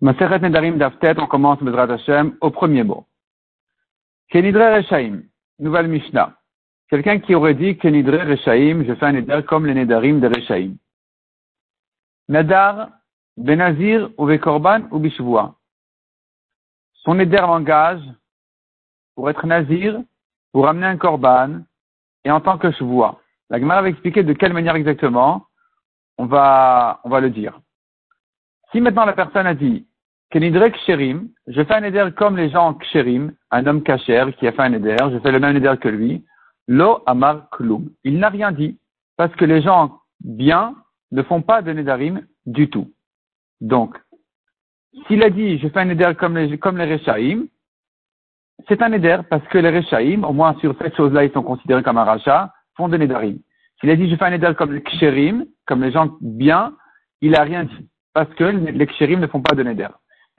Maseret Nedarim d'Aftet, on commence Bezrat Hashem au premier mot. Kenidre Rechaim, nouvelle Mishnah. Quelqu'un qui aurait dit Kenidre Rechaim, je fais un Neder comme les Nedarim de Rechaim. Nadar, Benazir ou Vekorban ou Bishvoua. Son Neder langage pour être Nazir, pour amener un Korban et en tant que Shvoua. La Gemara va expliquer de quelle manière exactement on va, on va le dire. Si maintenant la personne a dit Kenidre Ksherim, je fais un éder comme les gens Ksherim, un homme kacher qui a fait un éder, je fais le même éder que lui, Lo Amar Klum. Il n'a rien dit, parce que les gens bien ne font pas de Nedarim du tout. Donc, s'il a dit je fais un éder comme les, comme les Rechaim, c'est un éder parce que les Rechaim, au moins sur cette chose-là, ils sont considérés comme un rachat, font de Nedarim. S'il a dit je fais un éder comme les Ksherim, comme les gens bien, il n'a rien dit parce que les Ksherim ne font pas de Neder.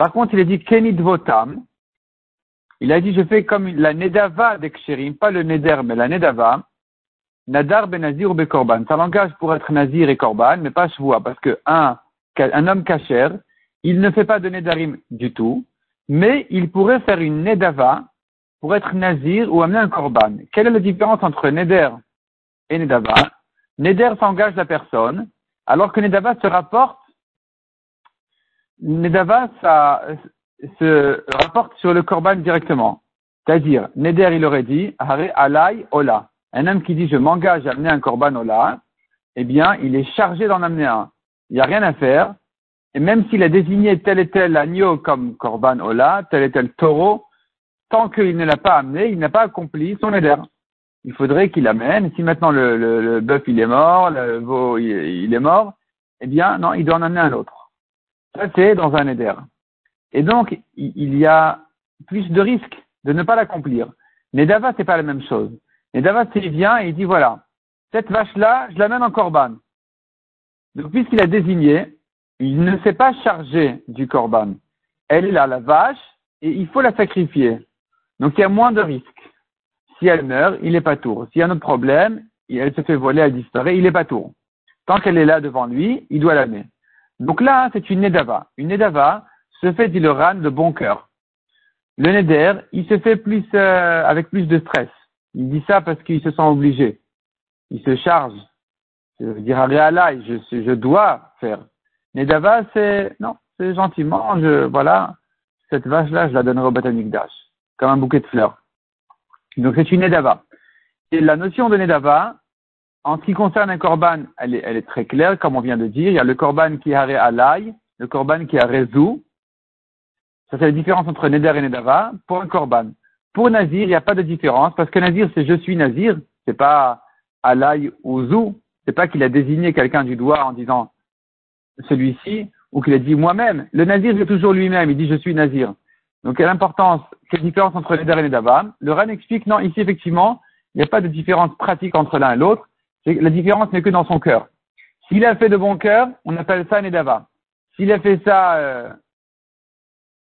Par contre, il a dit Kenid Votam. Il a dit, je fais comme la Nedava des Ksherim, pas le Neder, mais la Nedava. Nadar ben Nazir ou Bekorban. Ça langage pour être Nazir et Korban, mais pas Shvoa, parce que un, un homme kacher, il ne fait pas de Nedarim du tout, mais il pourrait faire une Nedava pour être Nazir ou amener un Korban. Quelle est la différence entre Neder et Nedava? Neder s'engage la personne, alors que Nedava se rapporte Nedava, ça se rapporte sur le korban directement. C'est-à-dire, Neder, il aurait dit, Hare alay ola. Un homme qui dit, je m'engage à amener un korban ola, eh bien, il est chargé d'en amener un. Il n'y a rien à faire. Et même s'il a désigné tel et tel agneau comme korban ola, tel et tel taureau, tant qu'il ne l'a pas amené, il n'a pas accompli son Neder. Il faudrait qu'il amène. Si maintenant le, le, bœuf il est mort, le veau il est mort, eh bien, non, il doit en amener un autre. Ça, c'est dans un éder. Et donc, il y a plus de risques de ne pas l'accomplir. Nedava, c'est pas la même chose. Nedava, c'est il vient et il dit voilà, cette vache-là, je l'amène en corban. Donc, puisqu'il a désigné, il ne s'est pas chargé du corban. Elle est là, la vache, et il faut la sacrifier. Donc, il y a moins de risques. Si elle meurt, il n'est pas tour. S'il y a un autre problème, elle se fait voler, elle disparaît, il n'est pas tour. Tant qu'elle est là devant lui, il doit l'amener. Donc là, c'est une Nedava. Une Nedava se fait, dit le Ran, de bon cœur. Le Neder, il se fait plus euh, avec plus de stress. Il dit ça parce qu'il se sent obligé. Il se charge. Il veut dire je, je dois faire. Nedava, c'est non, c'est gentiment, je voilà, cette vache-là, je la donnerai au botanique d'âge, comme un bouquet de fleurs. Donc c'est une Nedava. Et la notion de Nedava, en ce qui concerne un korban, elle est, très claire, comme on vient de dire. Il y a le korban qui a alay, le korban qui a rezou. Ça, c'est la différence entre neder et nedava pour un korban. Pour nazir, il n'y a pas de différence, parce que nazir, c'est je suis nazir, c'est pas alay ou zou. C'est pas qu'il a désigné quelqu'un du doigt en disant celui-ci, ou qu'il a dit moi-même. Le nazir, c'est toujours lui-même, il dit je suis nazir. Donc, quelle importance, quelle différence entre neder et nedava Le RAN explique, non, ici, effectivement, il n'y a pas de différence pratique entre l'un et l'autre la différence n'est que dans son cœur. S'il a fait de bon cœur, on appelle ça Nedava. S'il a fait ça euh,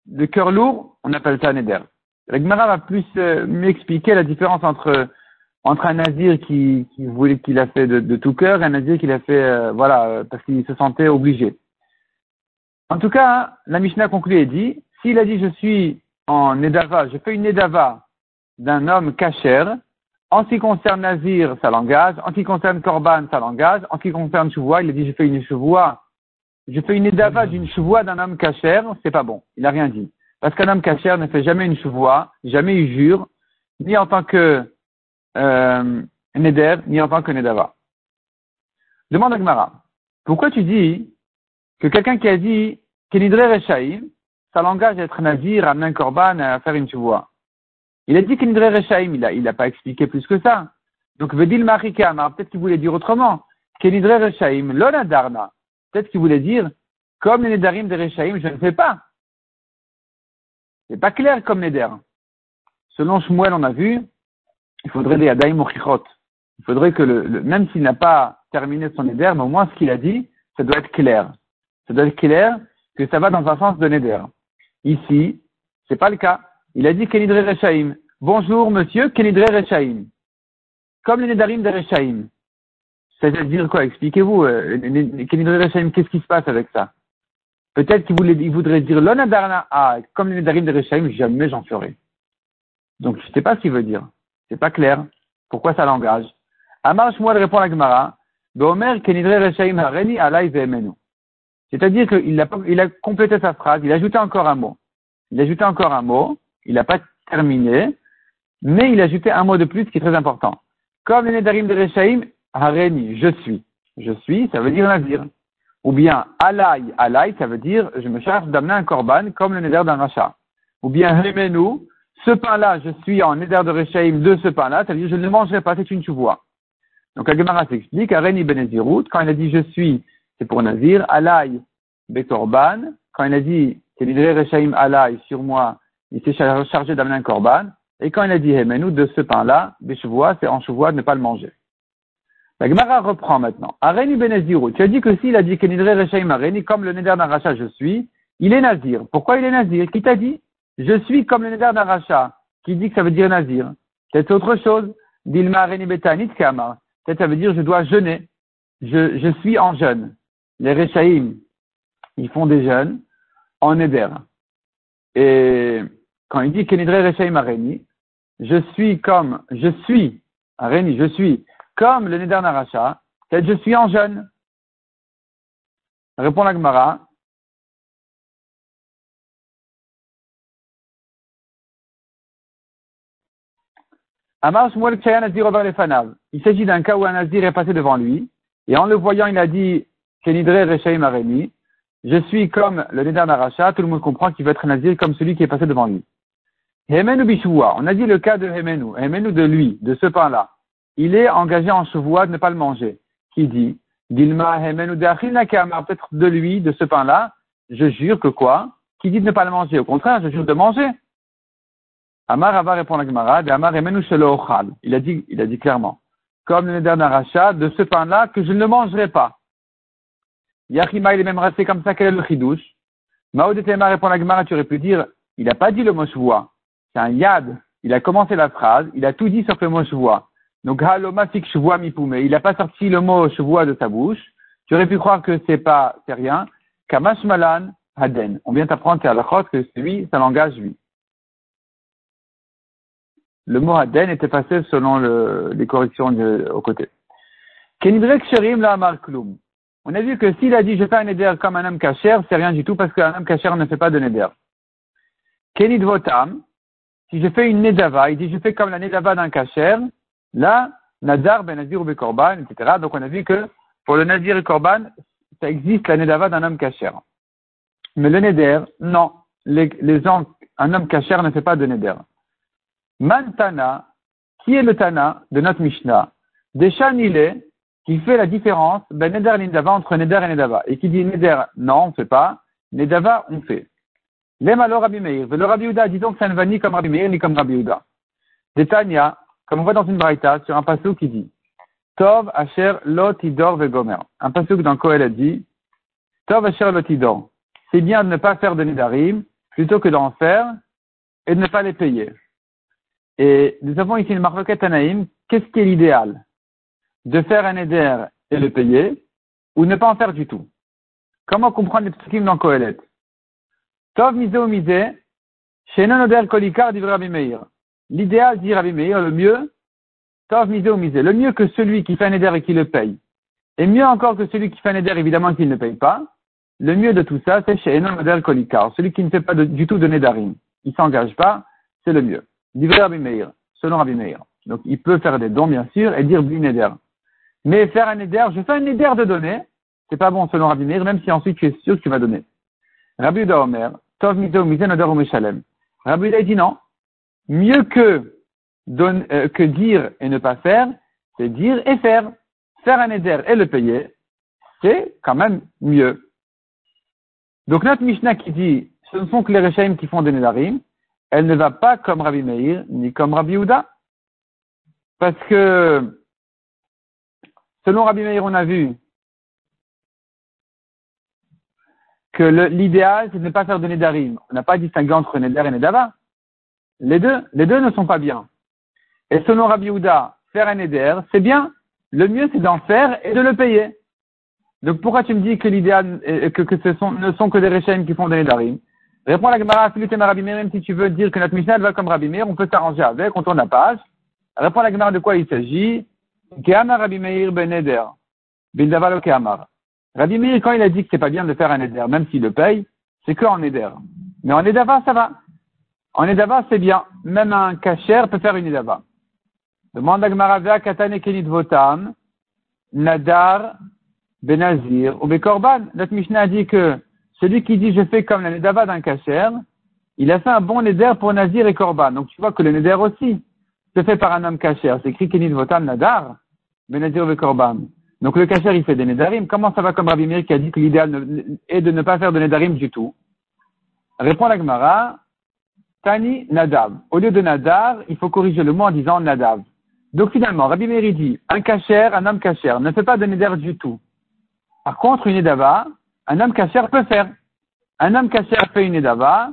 de cœur lourd, on appelle ça Neder. La Gemara va plus euh, m'expliquer la différence entre entre un nazir qui, qui voulait qu'il a fait de, tout cœur et un nazir qui l'a fait euh, voilà parce qu'il se sentait obligé. En tout cas, la Mishnah conclut et dit s'il a dit je suis en Nedava, je fais une Nedava d'un homme cachère, en ce qui concerne Nazir, ça l'engage. En ce qui concerne Korban, ça l'engage. En ce qui concerne Chevoua, il a dit, je fais une Chevoua. Je fais une édava d'une Chevoua d'un homme cachère, c'est pas bon. Il n'a rien dit. Parce qu'un homme cachère ne fait jamais une Chevoua, jamais il jure, ni en tant que euh, Neder, ni en tant que Nedava. Demande à Gmara, pourquoi tu dis que quelqu'un qui a dit Kenidre Rechaim, ça l'engage à être Nazir, à amener un Korban, à faire une Chevoua il a dit qu'il Rechaim, il n'a il a pas expliqué plus que ça. Donc, Vedil Marikam, peut-être qu'il voulait dire autrement. Kenidre Rechaim, Darna. Peut-être qu'il voulait dire, comme les Nedarim de Rechaim, je ne fais pas. C'est pas clair comme Neder. Selon Shmuel, on a vu, il faudrait des Adaim Il faudrait que le, même s'il n'a pas terminé son Neder, mais au moins ce qu'il a dit, ça doit être clair. Ça doit être clair que ça va dans un sens de Neder. Ici, c'est pas le cas. Il a dit Kenidre Rechaim. Bonjour monsieur, Kenidre Rechaim. Comme les Nedarim de Rechaim. C'est-à-dire quoi? Expliquez-vous. Euh, Kenidre Rechaim, qu'est-ce qui se passe avec ça? Peut-être qu'il voulait, voudrait dire l'onadarna ah, comme les nedarim de Rechaim, jamais j'en ferai. Donc je ne sais pas ce qu'il veut dire. C'est pas clair. Pourquoi ça l'engage? Amar Shmuel répond à la Gemara, kenidre Rechaim hareni alai. C'est-à-dire qu'il a, a complété sa phrase, il a ajouté encore un mot. Il a ajouté encore un mot, il n'a pas terminé, mais il a ajouté un mot de plus qui est très important. Comme les Nedarim de Rechaim, Hareni, je suis. Je suis, ça veut dire navire. Ou bien Alay, Alay, ça veut dire je me charge d'amener un korban comme le Neder d'un rachat. Ou bien Hemenu, ce pain-là, je suis en Neder de Rechaim de ce pain-là, ça veut dire je ne le mangerai pas, c'est une chouvoie. Donc Agemara s'explique, Areni Benezirut, quand il a dit je suis, c'est pour Nazir, Alay Bekorban, quand il a dit c'est l'idée Rechaim Alay sur moi, il s'est chargé d'amener un korban, et quand il a dit Hemenu de ce pain-là, Beshevoa, c'est en chouvoie de ne pas le manger. La Gemara reprend maintenant. Areni Benezirut, tu as dit que s'il a dit Kenidre Rechaim Areni, comme le Neder d'Aracha je suis, il est Nazir. Pourquoi il est Nazir? Qui t'a dit? Je suis comme le Neder d'Aracha, qui dit que ça veut dire Nazir. C'est autre chose. Dilma Areni Betanit. Peut-être ça veut dire je dois jeûner. Je, je suis en jeûne. Les Rechaim, ils font des jeûnes en Neder. Et quand il dit Kenidre Rechaim Areni, je suis comme, je suis, Areni, je suis comme le Neder Naracha, c'est je suis en jeûne. Répond la Gemara. Il s'agit d'un cas où un Nazir est passé devant lui, et en le voyant, il a dit je suis comme le Neder Naracha, tout le monde comprend qu'il veut être un Nazir comme celui qui est passé devant lui. Hemenu Bishua, on a dit le cas de Hemenu, Hemenu de lui, de ce pain-là. Il est engagé en chevoie de ne pas le manger. Qui dit, Dilma peut-être de lui, de ce pain-là, je jure que quoi? Qui dit de ne pas le manger? Au contraire, je jure de manger. Amar Ava répond à Gemara, Amar Emenu Il a dit, il a dit clairement, comme le Neder Naracha, de ce pain-là, que je ne le mangerai pas. Yachima, il est même resté comme ça, quel est le chidouche? Maoudetema répond à Gemara, tu aurais pu dire, il n'a pas dit le mot chevoie. C'est un yad. Il a commencé la phrase, il a tout dit sauf le mot chevoie. Donc, halomafik mi poumé. Il n'a pas sorti le mot chevois de sa bouche. Tu aurais pu croire que c'est pas, c'est rien. Kamash haden. On vient d'apprendre à la que c'est lui, ça l'engage lui. Le mot haden était passé selon le, les corrections de, au côté. Kenidrek sherim la kloum. On a vu que s'il a dit je fais un neder comme un homme kacher, c'est rien du tout parce qu'un homme kacher ne fait pas de neder. Kenid votam. Si je fais une nedava, il dit je fais comme la nedava d'un kacher, Là, Nazar, Ben Nazir ou Korban, etc. Donc on a vu que pour le Nazir et Korban, ça existe la Nedava d'un homme kacher. Mais le Neder, non. Un homme kacher ne fait pas de Neder. Mantana, qui est le Tana de notre Mishnah? Deshanile, qui fait la différence, ben Neder et Nedava entre Neder et Nedava. Et qui dit Neder, non, on ne fait pas. Nedava, on fait. L'aime alors Rabbi Meir. Le Rabbi Uda, disons que ça ne va ni comme Rabbi Meir, ni comme Rabbi Uda. Detania, comme on voit dans une braïta, sur un passage qui dit Tov asher lotidor vegomer. Un passage dans Koel dit Tov asher lotidor. C'est bien de ne pas faire de nidarim plutôt que d'en faire et de ne pas les payer. Et nous avons ici une marloquette anaïm. Qu'est-ce qui est l'idéal? De faire un éder et le payer ou ne pas en faire du tout? Comment comprendre les psukim dans Kohelet? Tov kolikar Meir. L'idéal, dit Rabbi Meir, le mieux, tov misé ou le mieux que celui qui fait un éder et qui le paye. Et mieux encore que celui qui fait un éder, évidemment, qu'il ne paye pas. Le mieux de tout ça, c'est chez Enon Model Kolikar, celui qui ne fait pas du tout de Nedarim. Il s'engage pas, c'est le mieux. Divrei Rabbi Meir, selon Rabbi Meir. Donc, il peut faire des dons, bien sûr, et dire Bli Neder. Mais faire un éder, je fais un éder de donner, c'est pas bon selon Rabbi Meir, même si ensuite tu es sûr que tu vas donner. Rabbi Uda Omer, Tov. Rabbi dit non, mieux que, euh, que dire et ne pas faire, c'est dire et faire. Faire un éder et le payer, c'est quand même mieux. Donc notre Mishnah qui dit, ce ne sont que les Rechaim qui font des Nedarim, elle ne va pas comme Rabbi Meir, ni comme Rabbi Houda. Parce que, selon Rabbi Meir, on a vu que l'idéal, c'est de ne pas faire de Nedarim. On n'a pas distingué entre Neder et Nedava. Les deux, les deux ne sont pas bien. Et selon Rabbi Houda, faire un éder, c'est bien. Le mieux, c'est d'en faire et de le payer. Donc pourquoi tu me dis que l'idéal, que, que ce ne sont que des Rechaim qui font des Nedarim? Réponds la Gemara, Rabbi même si tu veux dire que notre Mishnah va comme Rabbi Meir, on peut s'arranger avec, on tourne la page. Réponds la Gemara de quoi il s'agit. Rabbi Meir ben Neder. Bildavalo Keamar. Rabbi Meir, quand il a dit que c'est pas bien de faire un Neder, même s'il le paye, c'est que en Neder. Mais en Nedava, ça va. En Nedava, c'est bien. Même un kacher peut faire une Nedava. Demande à Katane Kenit Votam, Nadar, Benazir ou Bekorban. Notre Mishnah a dit que celui qui dit je fais comme la Nedava d'un kacher, il a fait un bon Neder pour Nazir et Korban. Donc tu vois que le Neder aussi se fait par un homme kacher. C'est écrit Kenit Votam Nadar, Benazir ou Korban. Donc le kacher il fait des Nedarim. Comment ça va comme Rabbi Meir qui a dit que l'idéal est de ne pas faire de Nedarim du tout? Répond la Gemara, Tani Nadav. Au lieu de Nadar, il faut corriger le mot en disant Nadav. Donc finalement, Rabbi Meir dit, un kacher, un homme kacher, ne fait pas de Neder du tout. Par contre, une Nedava, un homme kacher peut faire. Un homme kacher fait une Edava,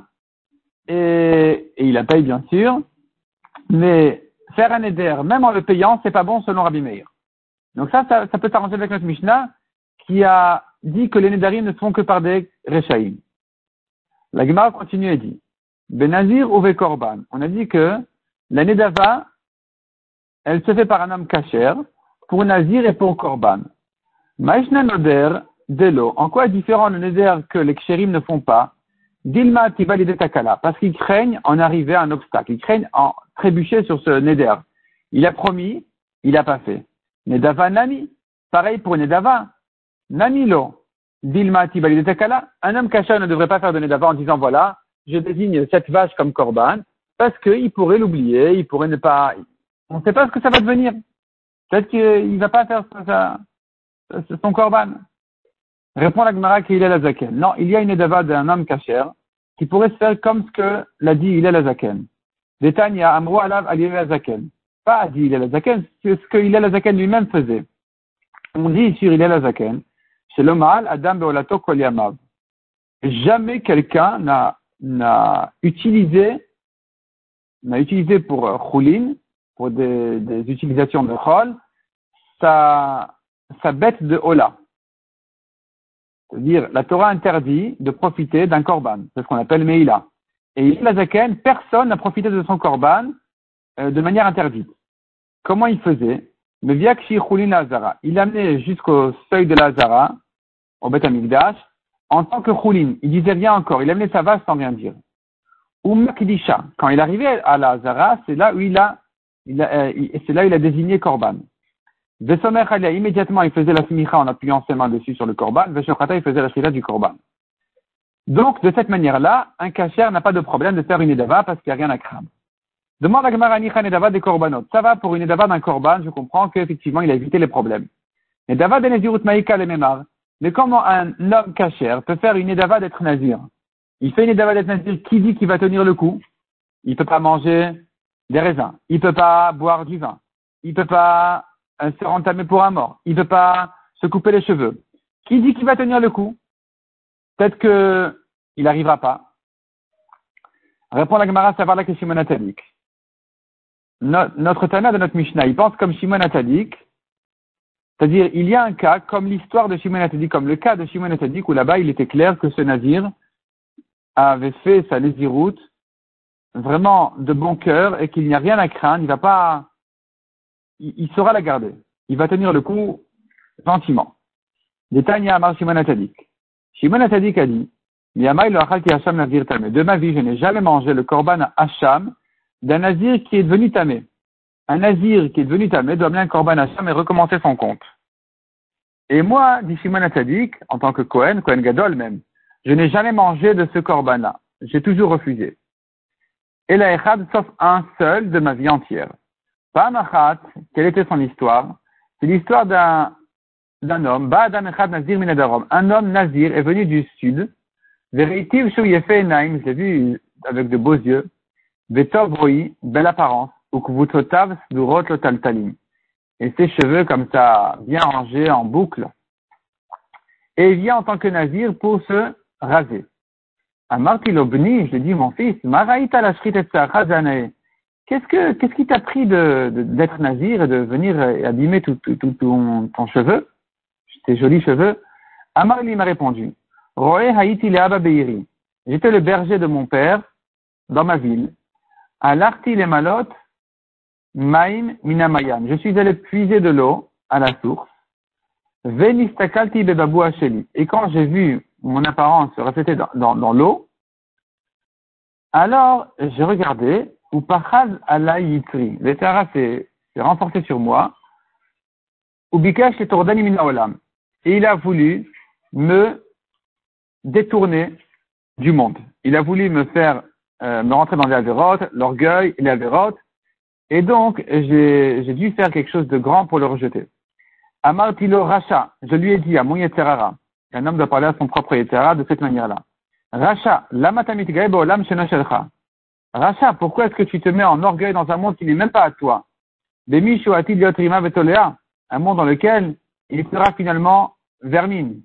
et, il la paye bien sûr, mais faire un Eder, même en le payant, c'est pas bon selon Rabbi Meir. Donc ça, ça, peut s'arranger avec notre Mishnah, qui a dit que les Nedarim ne sont que par des Rechaïm. La Gemara continue et dit, Benazir ou Korban. On a dit que la Nedava, elle se fait par un homme kacher, pour Nazir et pour Korban. Maishna Noder, Delo. En quoi est différent le Neder que les Kshérim ne font pas? Dilma Takala. Parce qu'ils craignent en arriver à un obstacle. Ils craignent en trébucher sur ce Neder. Il a promis, il n'a pas fait. Nedava Nami. Pareil pour Nedava. Namilo. Dilma Takala. Un homme caché ne devrait pas faire de Nedava en disant voilà, je désigne cette vache comme Korban, parce qu'il pourrait l'oublier, il pourrait ne pas. On ne sait pas ce que ça va devenir. Peut-être qu'il ne va pas faire son Korban. Répond la Gemara qu'il est la Zaken. Non, il y a une Edava d'un homme cacher qui pourrait se faire comme ce que l'a dit il est la Zaken. Détania Alav. Pas dit il est la Zaken, c'est ce que il est la Zaken lui-même faisait. On dit sur il est la Zaken, c'est le mal Adam Beolato Koliamav. Jamais quelqu'un n'a, utilisé, n'a utilisé pour euh, Choulin, pour des, utilisations de Chol, sa, sa bête de Ola. C'est-à-dire, la Torah interdit de profiter d'un korban. C'est ce qu'on appelle Meïla. Et il la Zaken, personne n'a profité de son korban euh, de manière interdite. Comment il faisait Il amenait jusqu'au seuil de Lazara, au Beth Amikdash, en tant que Choulin. Il disait rien encore. Il amenait sa vache sans rien dire. Ou. Quand il arrivait à Lazara, c'est là où il a, euh, c'est là où il a désigné korban. Vesomer immédiatement, il faisait la smicha en appuyant ses mains dessus sur le korban. Veshochata, il faisait la shira du korban. Donc, de cette manière-là, un kacher n'a pas de problème de faire une edava parce qu'il n'y a rien à craindre. Demande à Gemara Edava des korbanot. Ça va pour une edava d'un korban, je comprends qu'effectivement, il a évité les problèmes. Edava de Nezirut Maïka Memar. Mais comment un homme kacher peut faire une edava d'être nazir? Il fait une edava d'être nazir, qui dit qu'il va tenir le coup? Il ne peut pas manger des raisins. Il ne peut pas boire du vin. Il ne peut pas se entamé pour un mort. Il ne veut pas se couper les cheveux. Qui dit qu'il va tenir le coup? Peut-être qu'il n'arrivera pas. Répond la Gemara savoir la question Notre Tana de notre Mishnah, il pense comme Shimon Atadik, c'est-à-dire il y a un cas comme l'histoire de Shimon Atadik, comme le cas de Shimon Atadik où là-bas il était clair que ce navire avait fait sa lésiroute vraiment de bon cœur et qu'il n'y a rien à craindre, il va pas il, saura la garder. Il va tenir le coup gentiment. Détagne Amar Shimon Atadik. Shimon Atadik a dit, de ma vie, je n'ai jamais mangé le korban à Hacham d'un nazir qui est devenu tamé. Un nazir qui est devenu tamé doit amener un korban à Hacham et recommencer son compte. Et moi, dit Shimon Atadik, en tant que Cohen, Cohen Gadol même, je n'ai jamais mangé de ce korban-là. J'ai toujours refusé. Et la Echad, sauf un seul de ma vie entière. Pamachat, quelle était son histoire? C'est l'histoire d'un, d'un homme, Nazir Un homme nazir est venu du sud, Veritiv Enaim, je l'ai vu avec de beaux yeux, Belle apparence, Lotaltalim. Et ses cheveux comme ça, bien rangés en boucle. Et il vient en tant que nazir pour se raser. Amarti Lobni, je lui dis, mon fils, Maraïta la Qu'est-ce que qu'est-ce qui t'a pris d'être nazir et de venir abîmer tout, ton, cheveu, tes jolis cheveux? Amarli m'a répondu, Roé Haïti Beiri. J'étais le berger de mon père dans ma ville. À l'arti les malotes, Maim Minamayam. Je suis allé puiser de l'eau à la source. Venistakalti Bebabou Hacheli. Et quand j'ai vu mon apparence se refléter dans, l'eau, alors j'ai regardé, ou Pachad Allah Yitri. S'est renforcé sur moi. Ou Bikash et Minaolam. Et il a voulu me détourner du monde. Il a voulu me faire euh, me rentrer dans les l'orgueil les et donc j'ai dû faire quelque chose de grand pour le rejeter. Amartilo Racha, je lui ai dit à mon Yeterara, un homme doit parler à son propre Yeterara de cette manière-là. Racha, lamatamit olam shelcha. Racha, pourquoi est-ce que tu te mets en orgueil dans un monde qui n'est même pas à toi? Un monde dans lequel il sera finalement vermine.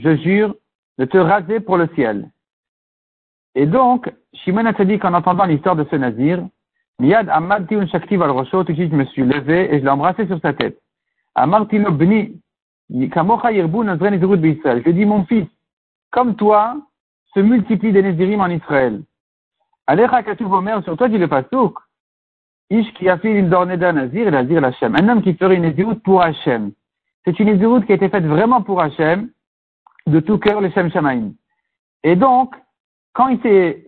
Je jure de te raser pour le ciel. Et donc, Shimon Atzadik, en entendant l'histoire de ce nazir, Miyad Amadti un shakti al tout de suite je me suis levé et je l'ai embrassé sur sa tête. Amarti lo bni, kamocha yirbu nazre nezirut b'Israël. Je dis, mon fils, comme toi, se multiplient des nazirim en Israël. Alecha katuv omer, sur toi dit le pasouk. Ish ki afil indorneda nazir, nazir l'Hachem. Un homme qui ferait une nazirut pour Hachem. C'est une nazirut qui a été faite vraiment pour Hachem, de tout cœur, le Shem Shamaim. Et donc, quand il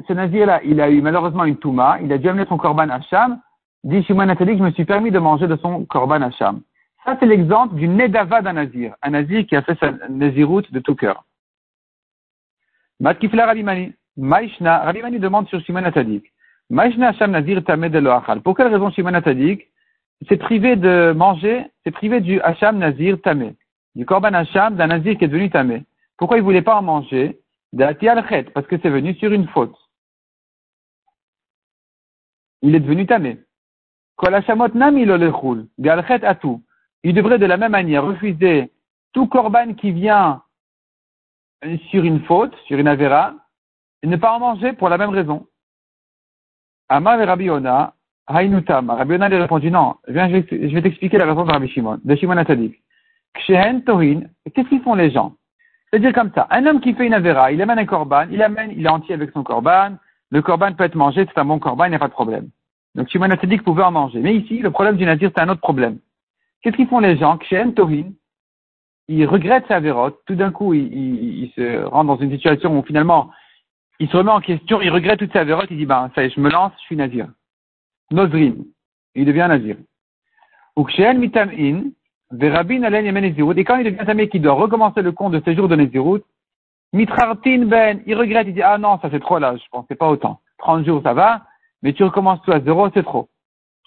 ce nazir-là, il a eu malheureusement une touma, il a dû amener son korban Hacham, dit Shimon que je me suis permis de manger de son korban Hacham. Ça, c'est l'exemple du nedava d'un nazir, un nazir qui a fait sa naziroute de tout cœur. Matkifla Rabimani, Maishna, Rabimani demande sur Shimon Atadik. Maishna Hacham Nazir Tameh de Loachal. Pour quelle raison Shimon Atadik s'est privé de manger, s'est privé du Hacham Nazir Tameh, du korban Hacham d'un nazir qui est devenu Tameh. Pourquoi il voulait pas en manger? Parce que c'est venu sur une faute. Il est devenu tamé. Il devrait de la même manière refuser tout korban qui vient sur une faute, sur une avéra, et ne pas en manger pour la même raison. Amar et Rabbi Ona, Haïnutam. Rabbi Ona lui a répondu non, je vais t'expliquer la raison de Rabbi Shimon, de Shimon Atadik. Qu'est-ce qu'ils font les gens? C'est-à-dire comme ça, un homme qui fait une avéra, il amène un korban, il amène, il est entier avec son korban, le korban peut être mangé, c'est un bon korban, il n'y a pas de problème. Donc Shimon que pouvait en manger. Mais ici, le problème du nazir, c'est un autre problème. Qu'est-ce qu'ils font les gens? Kshen Torin, ils regrettent sa avérote, tout d'un coup, il, se rend dans une situation où finalement, il se remet en question, il regrette toute sa avérote, il dit, ben, ça y est, je me lance, je suis nazir. Nozrim, il devient nazir. Ou Kshen Mitam'in, et quand il devient tamé qui doit recommencer le compte de ses jours de Nézirut, Mitrartin ben, il regrette, il dit, ah non, ça c'est trop là, je pensais pas autant. 30 jours ça va, mais tu recommences tout à zéro, c'est trop.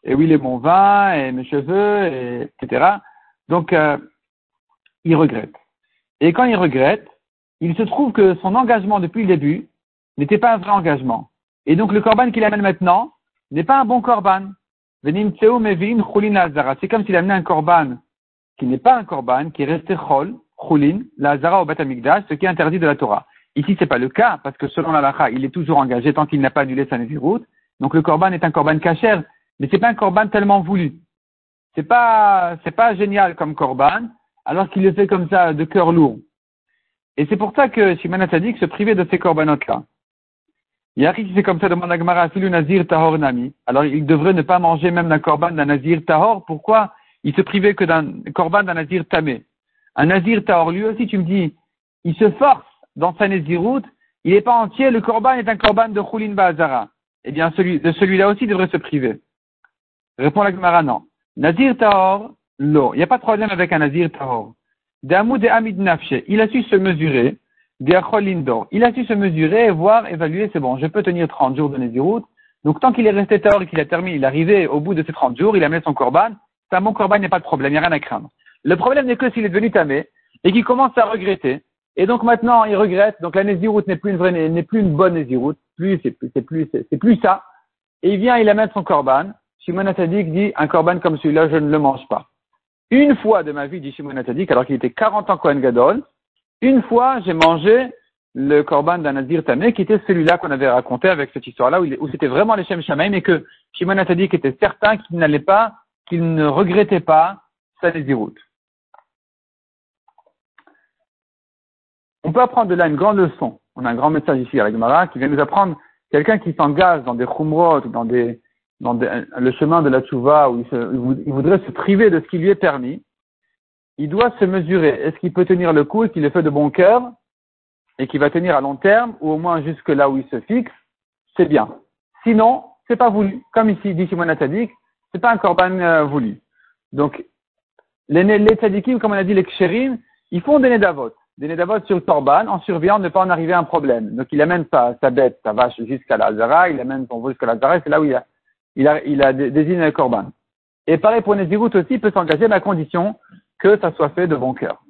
Et oui, les mon vin, et mes cheveux, et, etc. Donc, euh, il regrette. Et quand il regrette, il se trouve que son engagement depuis le début n'était pas un vrai engagement. Et donc le korban qu'il amène maintenant n'est pas un bon korban. C'est comme s'il amenait un korban qui n'est pas un korban, qui est resté chol, chulin, la zara au batamikdash, ce qui est interdit de la Torah. Ici, c'est pas le cas, parce que selon la lacha, il est toujours engagé tant qu'il n'a pas annulé sa néziroute. Donc le korban est un korban kacher, mais c'est pas un korban tellement voulu. C'est pas, c'est pas génial comme korban, alors qu'il le fait comme ça, de cœur lourd. Et c'est pour ça que Shimon que se privait de ces corbanotes-là. Yari qui fait comme ça demande à Gemara, nazir tahor nami. Alors il devrait ne pas manger même d'un korban d'un nazir tahor. Pourquoi? Il se privait que d'un korban d'un nazir tamé. Un nazir tahor, lui aussi, tu me dis, il se force dans sa naziroute, il n'est pas entier, le korban est un korban de Khulin Ba'azara. Eh bien, celui, de celui-là aussi, devrait se priver. Répond la Gemara, non. Nazir tahor, l'eau. Il n'y a pas de problème avec un nazir tahor. Damou de Hamid Nafshe, il a su se mesurer. Il a su se mesurer et voir, évaluer, c'est bon, je peux tenir 30 jours de naziroute. Donc, tant qu'il est resté tahor et qu'il a terminé, il est arrivé au bout de ces 30 jours, il a mis son korban, bon corban, a pas de problème, il n'y a rien à craindre. Le problème n'est que s'il est devenu tamé et qu'il commence à regretter. Et donc maintenant, il regrette. Donc la Néziroute n'est plus une vraie, n'est plus une bonne Néziroute. Plus, c'est plus, c'est plus, c'est plus ça. Et il vient, il amène son corban. Shimon Atadik dit, un corban comme celui-là, je ne le mange pas. Une fois de ma vie, dit Shimon Atadik, alors qu'il était 40 ans Kohen Gadol, une fois, j'ai mangé le corban d'un Nazir Tamé, qui était celui-là qu'on avait raconté avec cette histoire-là, où, c'était vraiment les Shem Shamaim, et que Shimon Atadik était certain qu'il n'allait pas qu'il ne regrettait pas sa désiroute. On peut apprendre de là une grande leçon. On a un grand message ici avec Mara qui vient nous apprendre quelqu'un qui s'engage dans des khumrot, dans dans le chemin de la tchouva où il, voudrait se priver de ce qui lui est permis. Il doit se mesurer. Est-ce qu'il peut tenir le coup, qu'il le fait de bon cœur et qu'il va tenir à long terme ou au moins jusque là où il se fixe? C'est bien. Sinon, c'est pas voulu. Comme ici dit Shimon Tzadik, c'est pas un korban euh, voulu. Donc, les, les tzadikim, comme on a dit, les ksherim, ils font des nedavot. Des nedavot sur le korban en surveillant de ne pas en arriver à un problème. Donc, il amène sa, sa bête, sa vache jusqu'à l'Azara, il amène son veau jusqu'à l'Azara, c'est là où il a, il a, il a désigné le korban. Et pareil pour Nezirut aussi, il peut s'engager à la condition que ça soit fait de bon cœur.